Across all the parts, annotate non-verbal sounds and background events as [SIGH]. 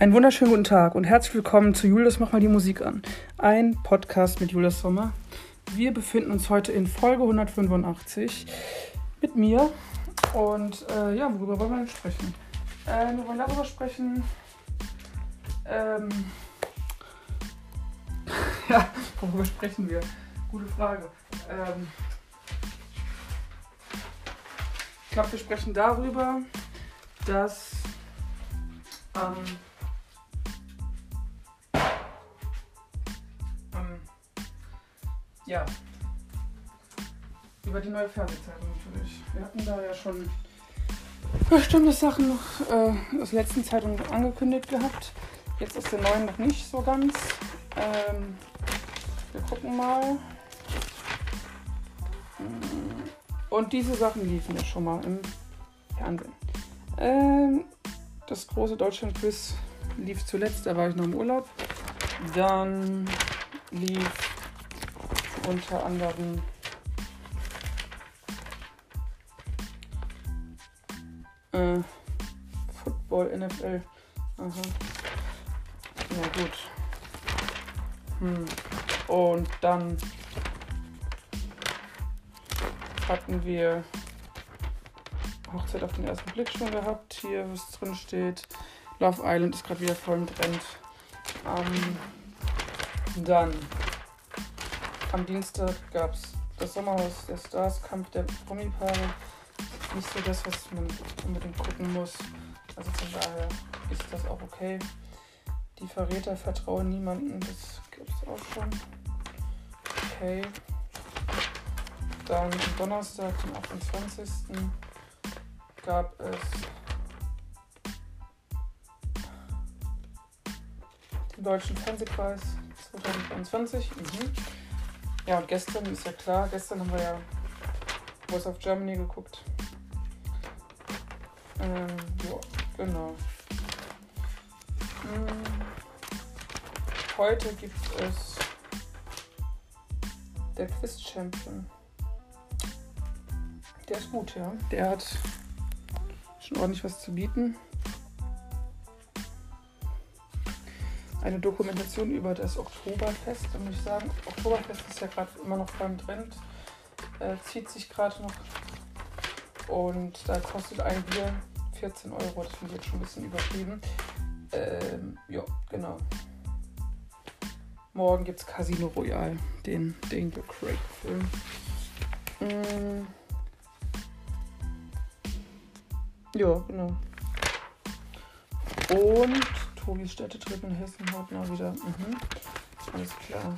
Einen wunderschönen guten Tag und herzlich willkommen zu Julius Mach mal die Musik an. Ein Podcast mit Julius Sommer. Wir befinden uns heute in Folge 185 mit mir. Und äh, ja, worüber wollen wir denn sprechen? Äh, wir wollen darüber sprechen. Ähm, [LAUGHS] ja, worüber sprechen wir? Gute Frage. Ähm, ich glaube, wir sprechen darüber, dass ähm, ja, über die neue Fernsehzeitung natürlich. Wir hatten da ja schon bestimmte Sachen noch äh, aus der letzten Zeitung angekündigt gehabt. Jetzt ist der neuen noch nicht so ganz. Ähm, wir gucken mal. Und diese Sachen liefen ja schon mal im Fernsehen. Ähm, das große Deutschland-Quiz lief zuletzt, da war ich noch im Urlaub. Dann lief unter anderem äh, Football, NFL. Aha. Ja gut. Hm. Und dann hatten wir Hochzeit auf den ersten Blick schon gehabt. Hier, was drin steht. Love Island ist gerade wieder voll im Trend. Ähm, dann am Dienstag gab es das Sommerhaus der Stars, Kampf der Promi-Paare. Nicht so das, was man unbedingt gucken muss. Also von daher ist das auch okay. Die Verräter vertrauen niemanden, das gibt es auch schon. Okay. Dann am Donnerstag, den 28. gab es den Deutschen Fernsehpreis 2021. Mhm. Ja, und gestern ist ja klar, gestern haben wir ja Voice of Germany geguckt. Ähm, ja, genau. Hm. Heute gibt es der Quiz Champion. Der ist gut, ja. Der hat schon ordentlich was zu bieten. Eine Dokumentation über das Oktoberfest. Muss ich sagen, Oktoberfest ist ja gerade immer noch beim Trend. Äh, zieht sich gerade noch. Und da kostet ein Bier 14 Euro. Das finde ich jetzt schon ein bisschen übertrieben. Ähm, ja, genau. Morgen gibt es Casino Royale, den Daniel Craig-Film. Mm. Ja, genau. Und Tobis Städtetrip in Hessen haut mal wieder. Mhm. Alles klar.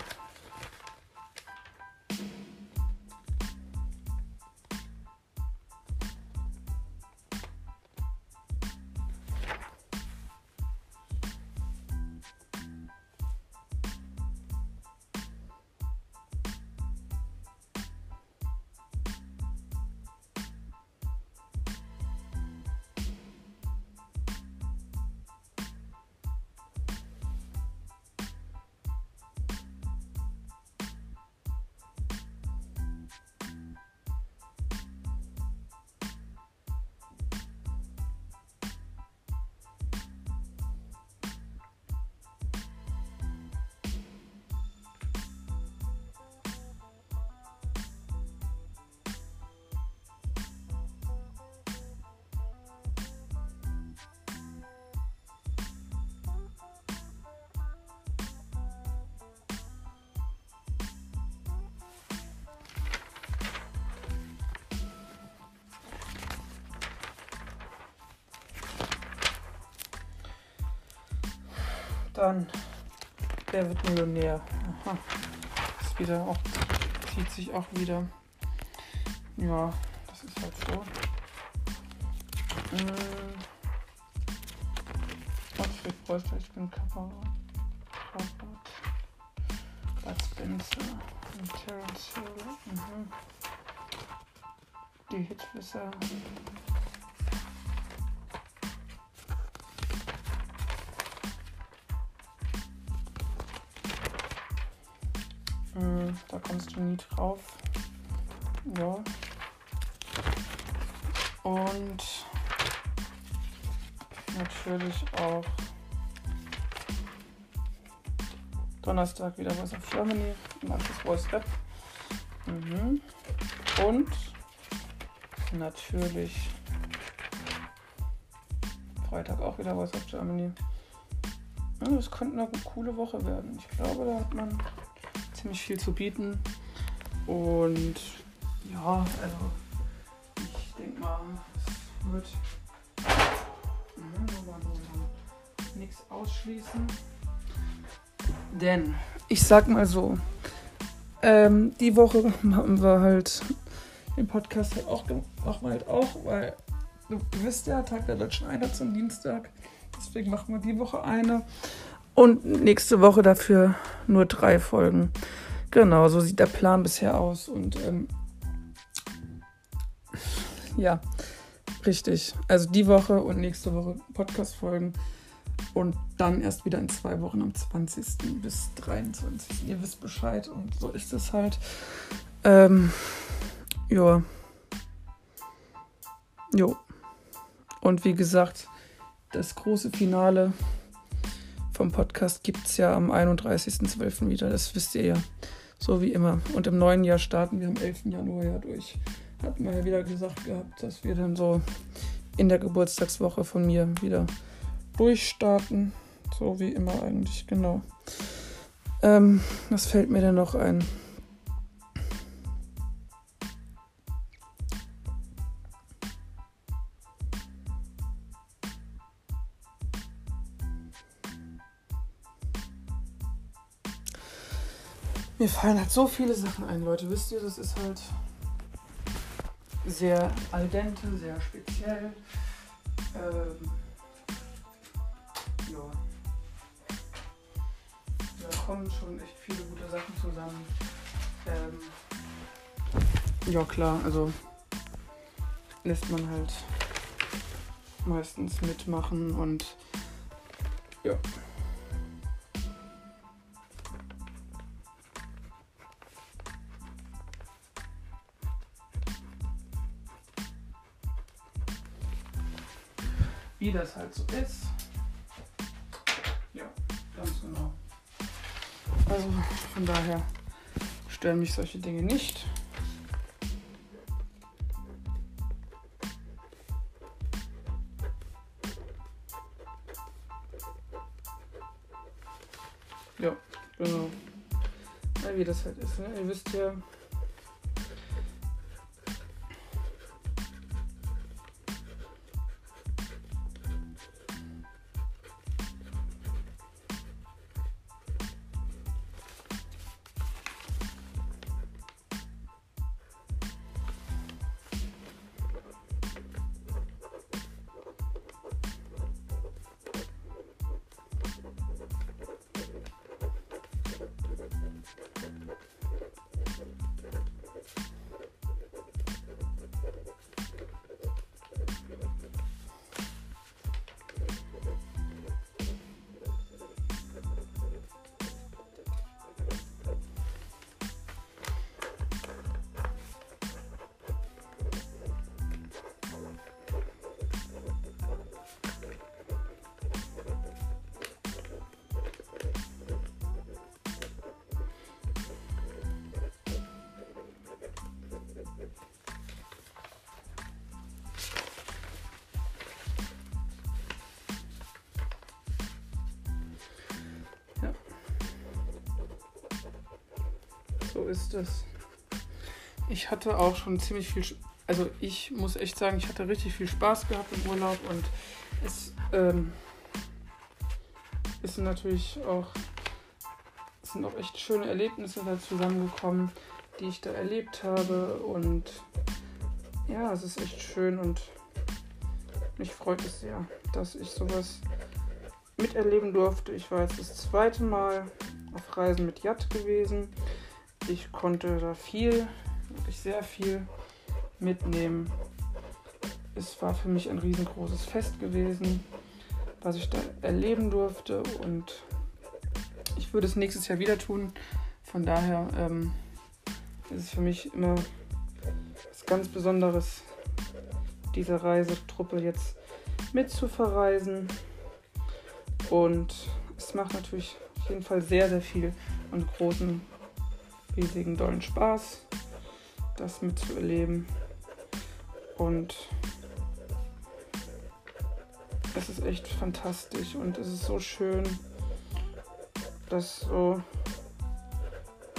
Dann, wer wird Millionär? Aha. Ist wieder auch, zieht sich auch wieder. Ja, das ist halt so. Hm. Gottfried Preußler, ich bin Kappa. Bud Spencer und Terence Hill. Mhm. Die Hitwisser. Da kommst du nie drauf. Ja. Und natürlich auch Donnerstag wieder Voice of Germany. Manches Voice Rap. Mhm. Und natürlich Freitag auch wieder Voice of Germany. Ja, das könnte eine coole Woche werden. Ich glaube, da hat man ziemlich viel zu bieten. Und ja, also ich denke mal, es wird nichts ausschließen. Denn ich sag mal so, ähm, die Woche haben wir halt den Podcast halt auch machen wir halt auch, weil du wisst ja, Tag der Deutschen Einheit zum Dienstag. Deswegen machen wir die Woche eine. Und nächste Woche dafür nur drei Folgen. Genau, so sieht der Plan bisher aus. Und ähm, ja, richtig. Also die Woche und nächste Woche Podcast-Folgen. Und dann erst wieder in zwei Wochen am 20. bis 23. Ihr wisst Bescheid und so ist es halt. Ähm, ja. Jo. Und wie gesagt, das große Finale vom Podcast gibt es ja am 31.12. wieder. Das wisst ihr ja. So wie immer. Und im neuen Jahr starten wir am 11. Januar ja durch. Hatten wir ja wieder gesagt gehabt, dass wir dann so in der Geburtstagswoche von mir wieder durchstarten. So wie immer eigentlich, genau. Ähm, was fällt mir denn noch ein? Mir fallen halt so viele Sachen ein, Leute. Wisst ihr, das ist halt sehr al dente, sehr speziell. Ähm, ja. Da kommen schon echt viele gute Sachen zusammen. Ähm, ja klar, also lässt man halt meistens mitmachen und ja. Wie das halt so ist. Ganz genau. Also von daher stören mich solche Dinge nicht. Ja, genau. Ja, wie das halt ist. Ne? Ihr wisst ja, ist es. Ich hatte auch schon ziemlich viel, also ich muss echt sagen, ich hatte richtig viel Spaß gehabt im Urlaub und es ähm, ist natürlich auch, es sind auch echt schöne Erlebnisse da zusammengekommen, die ich da erlebt habe und ja, es ist echt schön und mich freut es sehr, dass ich sowas miterleben durfte. Ich war jetzt das zweite Mal auf Reisen mit Jat gewesen ich konnte da viel, wirklich sehr viel mitnehmen. Es war für mich ein riesengroßes Fest gewesen, was ich da erleben durfte und ich würde es nächstes Jahr wieder tun. Von daher ähm, ist es für mich immer was ganz Besonderes, diese Reisetruppe jetzt mit zu verreisen. Und es macht natürlich jeden Fall sehr, sehr viel und großen, riesigen, dollen Spaß, das mitzuerleben. Und es ist echt fantastisch und es ist so schön, das so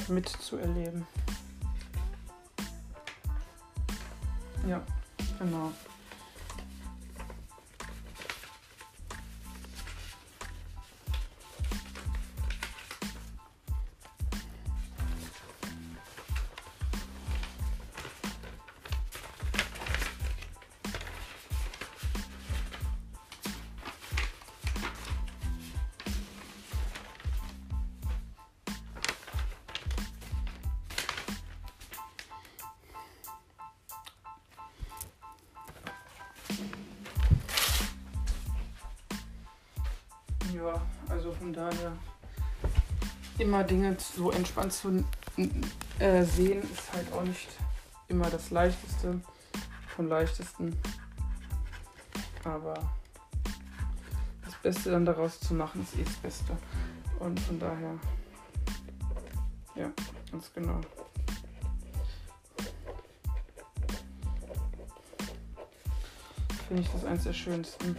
mitzuerleben. Ja, genau. Dinge so entspannt zu äh, sehen, ist halt auch nicht immer das leichteste vom leichtesten. Aber das Beste dann daraus zu machen, ist eh das Beste. Und von daher, ja, ganz genau. Finde ich das eins der schönsten.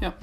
Ja.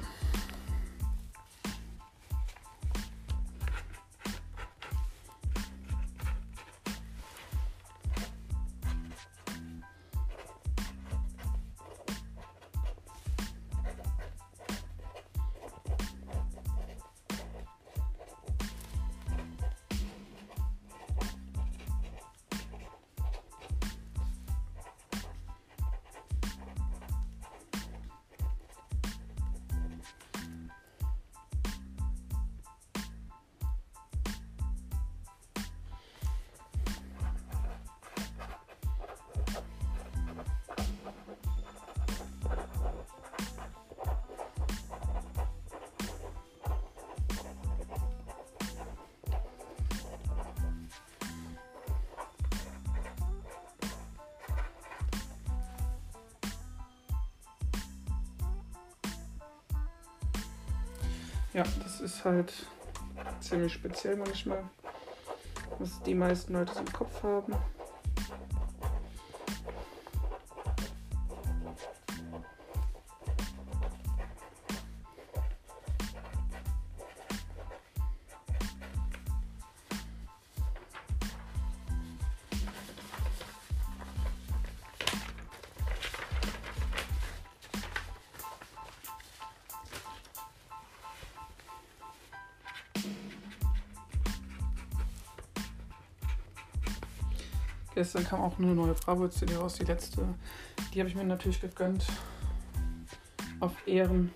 Ja, das ist halt ziemlich speziell manchmal, was die meisten Leute so im Kopf haben. Gestern kam auch eine neue Bravo-CD raus, die letzte. Die habe ich mir natürlich gegönnt. Auf Ehren.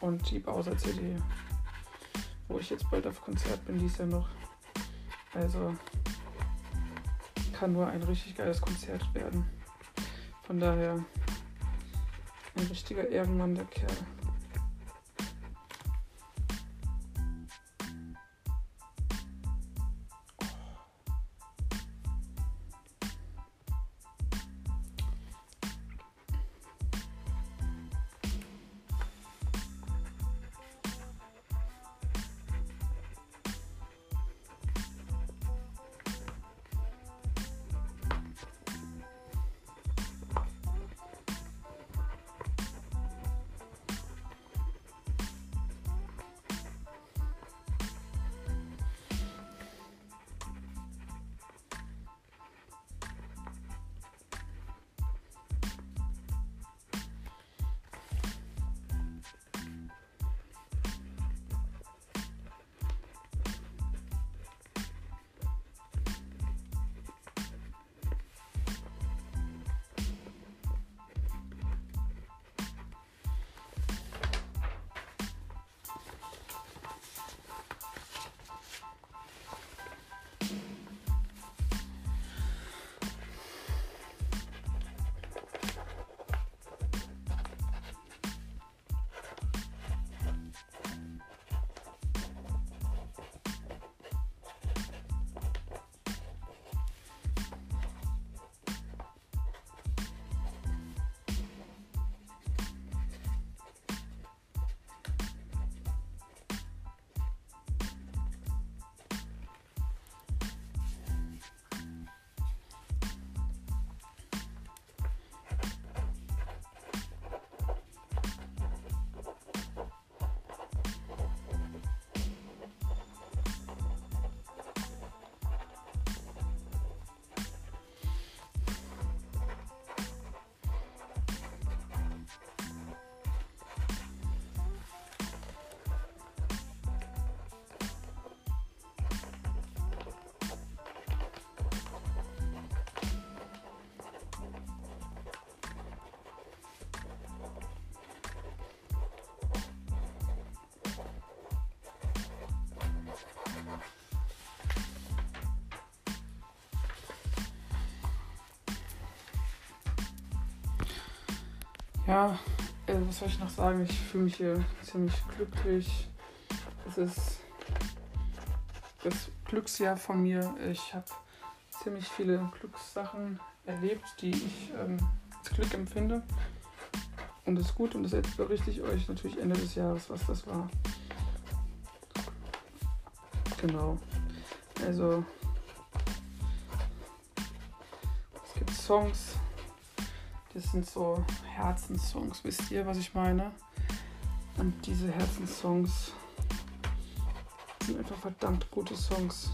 Und die Bowser-CD, wo ich jetzt bald auf Konzert bin, die ist ja noch. Also kann nur ein richtig geiles Konzert werden. Von daher ein richtiger Ehrenmann, der Kerl. Ja, äh, was soll ich noch sagen? Ich fühle mich hier ziemlich glücklich. Es ist das Glücksjahr von mir. Ich habe ziemlich viele Glückssachen erlebt, die ich ähm, als Glück empfinde. Und das ist gut und das berichte ich euch natürlich Ende des Jahres, was das war. Genau. Also es gibt Songs, Das sind so Herzenssongs, wisst ihr, was ich meine? Und diese Herzenssongs sind einfach verdammt gute Songs.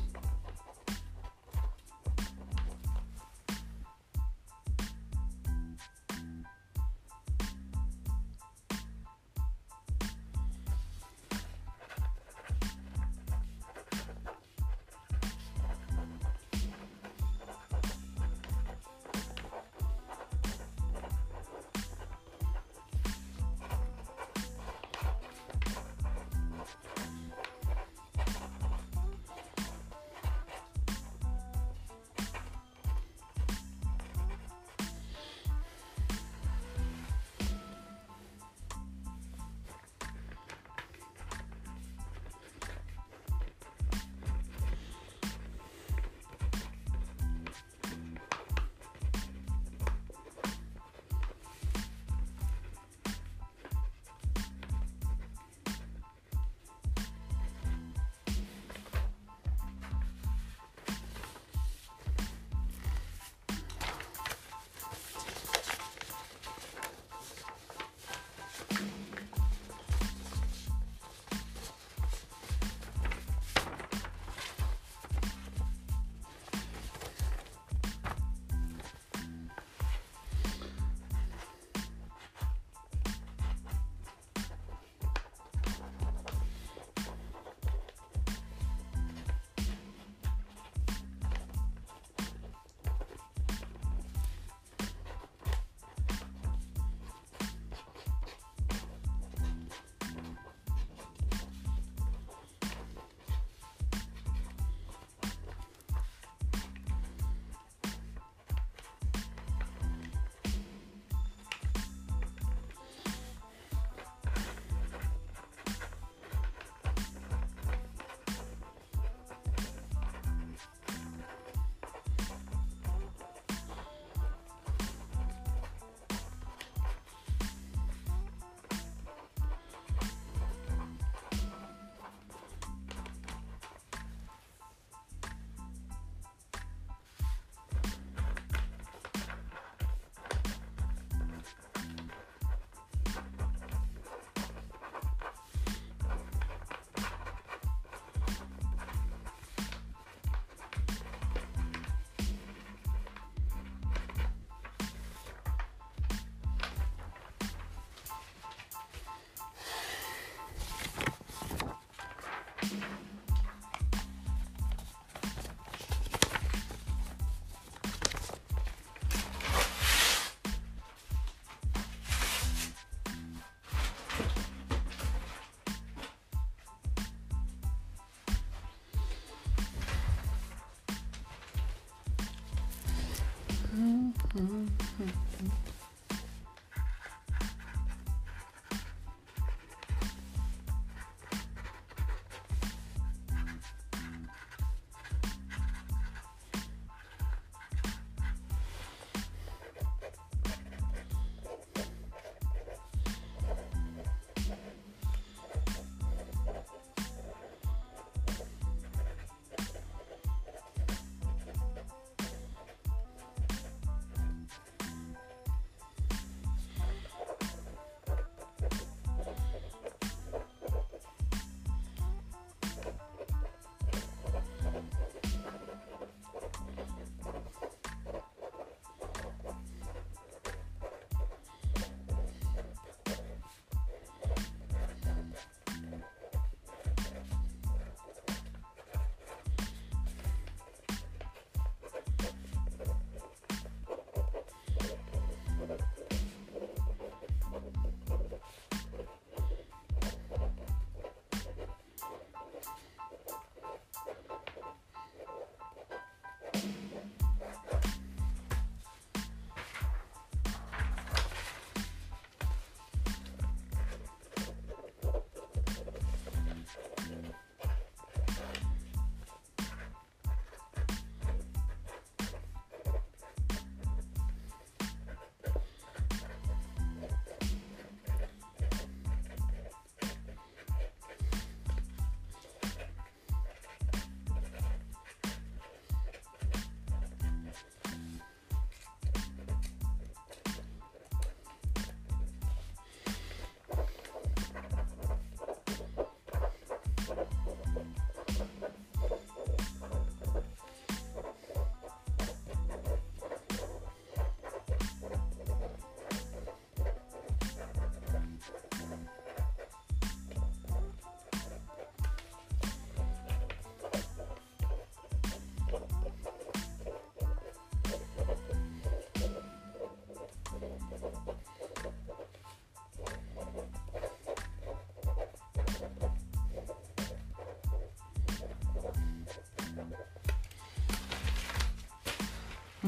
嗯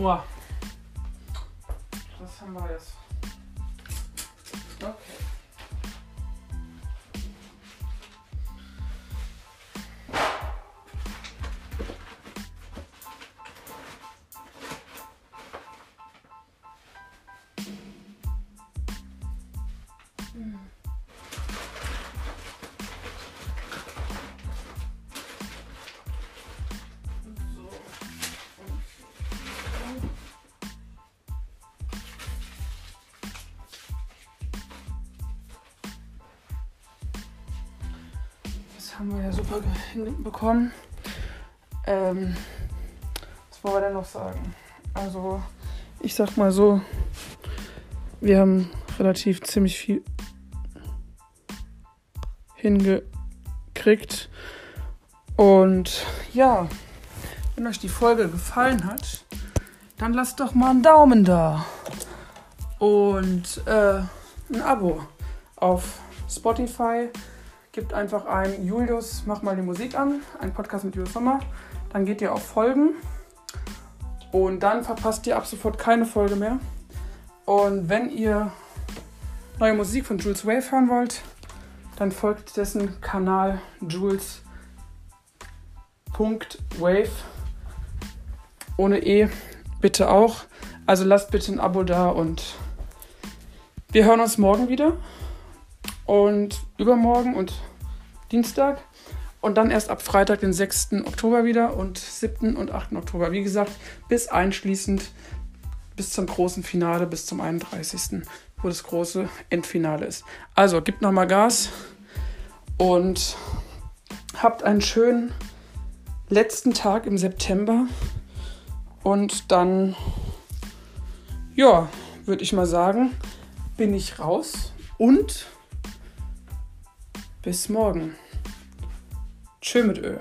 moi. Haben wir ja super hinbekommen. Ähm, was wollen wir denn noch sagen? Also, ich sag mal so, wir haben relativ ziemlich viel hingekriegt. Und ja, wenn euch die Folge gefallen hat, dann lasst doch mal einen Daumen da. Und äh, ein Abo auf Spotify Gebt einfach ein Julius, mach mal die Musik an, ein Podcast mit Julius Sommer. Dann geht ihr auf Folgen und dann verpasst ihr ab sofort keine Folge mehr. Und wenn ihr neue Musik von Jules Wave hören wollt, dann folgt dessen Kanal Jules.wave ohne E bitte auch. Also lasst bitte ein Abo da und wir hören uns morgen wieder und übermorgen und Dienstag und dann erst ab Freitag, den 6. Oktober wieder und 7. und 8. Oktober. Wie gesagt, bis einschließend bis zum großen Finale, bis zum 31., wo das große Endfinale ist. Also, gebt nochmal Gas und habt einen schönen letzten Tag im September und dann, ja, würde ich mal sagen, bin ich raus und bis morgen. Tschö mit Ö.